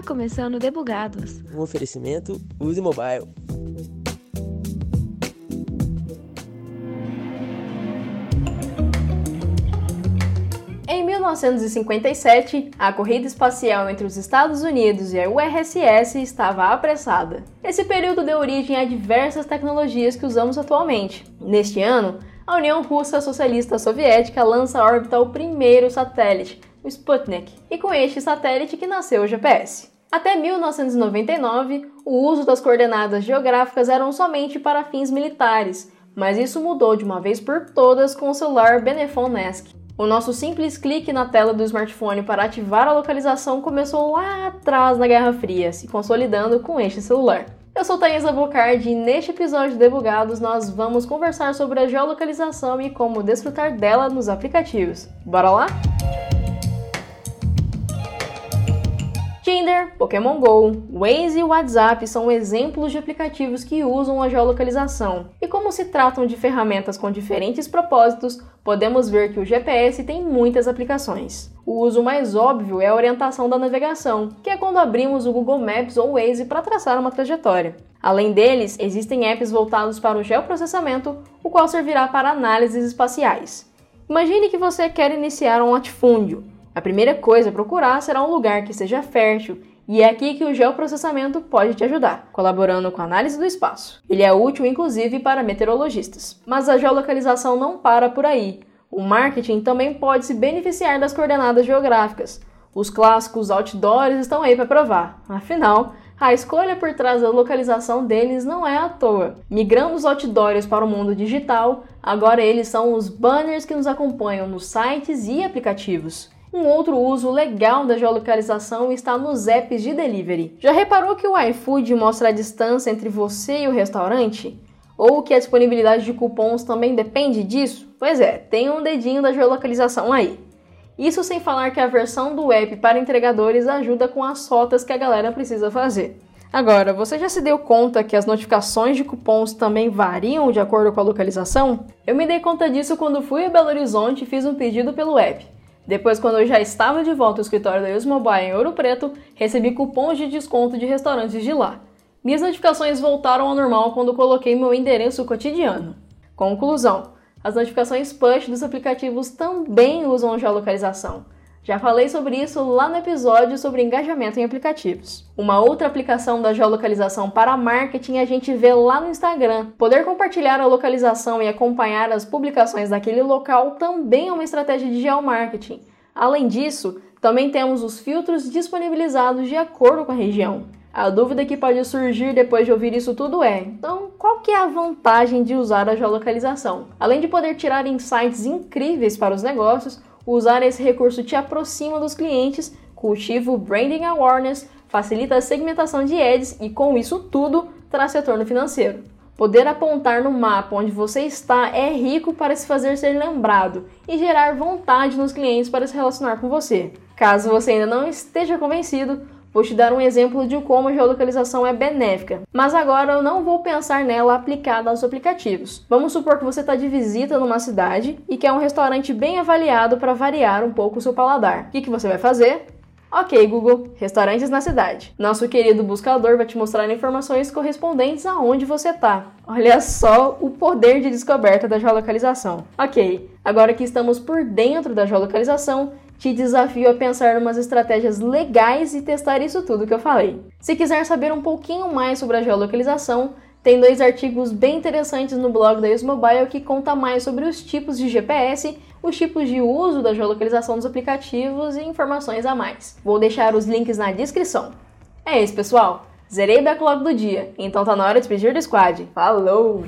Está começando Debugados. Um oferecimento Use Mobile. Em 1957, a corrida espacial entre os Estados Unidos e a URSS estava apressada. Esse período deu origem a diversas tecnologias que usamos atualmente. Neste ano, a União Russa Socialista Soviética lança à órbita o primeiro satélite, o Sputnik, e com este satélite que nasceu o GPS. Até 1999, o uso das coordenadas geográficas eram somente para fins militares, mas isso mudou de uma vez por todas com o celular Benefon Nesk. O nosso simples clique na tela do smartphone para ativar a localização começou lá atrás na Guerra Fria, se consolidando com este celular. Eu sou Thaisa Bocardi e neste episódio de Debugados nós vamos conversar sobre a geolocalização e como desfrutar dela nos aplicativos. Bora lá? Tinder, Pokémon Go, Waze e WhatsApp são exemplos de aplicativos que usam a geolocalização. E como se tratam de ferramentas com diferentes propósitos, podemos ver que o GPS tem muitas aplicações. O uso mais óbvio é a orientação da navegação, que é quando abrimos o Google Maps ou Waze para traçar uma trajetória. Além deles, existem apps voltados para o geoprocessamento, o qual servirá para análises espaciais. Imagine que você quer iniciar um latifúndio. A primeira coisa a procurar será um lugar que seja fértil, e é aqui que o geoprocessamento pode te ajudar, colaborando com a análise do espaço. Ele é útil inclusive para meteorologistas. Mas a geolocalização não para por aí. O marketing também pode se beneficiar das coordenadas geográficas. Os clássicos outdoors estão aí para provar. Afinal, a escolha por trás da localização deles não é à toa. Migrando os outdoors para o mundo digital, agora eles são os banners que nos acompanham nos sites e aplicativos. Um outro uso legal da geolocalização está nos apps de delivery. Já reparou que o iFood mostra a distância entre você e o restaurante? Ou que a disponibilidade de cupons também depende disso? Pois é, tem um dedinho da geolocalização aí. Isso sem falar que a versão do app para entregadores ajuda com as rotas que a galera precisa fazer. Agora, você já se deu conta que as notificações de cupons também variam de acordo com a localização? Eu me dei conta disso quando fui a Belo Horizonte e fiz um pedido pelo app. Depois, quando eu já estava de volta ao escritório da Mobile em Ouro Preto, recebi cupons de desconto de restaurantes de lá. Minhas notificações voltaram ao normal quando coloquei meu endereço cotidiano. Conclusão: as notificações push dos aplicativos também usam geolocalização. Já falei sobre isso lá no episódio sobre engajamento em aplicativos. Uma outra aplicação da geolocalização para marketing a gente vê lá no Instagram. Poder compartilhar a localização e acompanhar as publicações daquele local também é uma estratégia de geomarketing. Além disso, também temos os filtros disponibilizados de acordo com a região. A dúvida que pode surgir depois de ouvir isso tudo é: então, qual que é a vantagem de usar a geolocalização? Além de poder tirar insights incríveis para os negócios, Usar esse recurso te aproxima dos clientes, cultiva o branding awareness, facilita a segmentação de ads e com isso tudo traz retorno financeiro. Poder apontar no mapa onde você está é rico para se fazer ser lembrado e gerar vontade nos clientes para se relacionar com você. Caso você ainda não esteja convencido, Vou te dar um exemplo de como a geolocalização é benéfica, mas agora eu não vou pensar nela aplicada aos aplicativos. Vamos supor que você está de visita numa cidade e quer um restaurante bem avaliado para variar um pouco o seu paladar. O que, que você vai fazer? Ok, Google, restaurantes na cidade. Nosso querido buscador vai te mostrar informações correspondentes aonde você está. Olha só o poder de descoberta da geolocalização. Ok, agora que estamos por dentro da geolocalização, te desafio a pensar em umas estratégias legais e testar isso tudo que eu falei. Se quiser saber um pouquinho mais sobre a geolocalização, tem dois artigos bem interessantes no blog da Mobile que conta mais sobre os tipos de GPS, os tipos de uso da geolocalização dos aplicativos e informações a mais. Vou deixar os links na descrição. É isso, pessoal. Zerei o backlog do dia, então tá na hora de despedir do squad. Falou!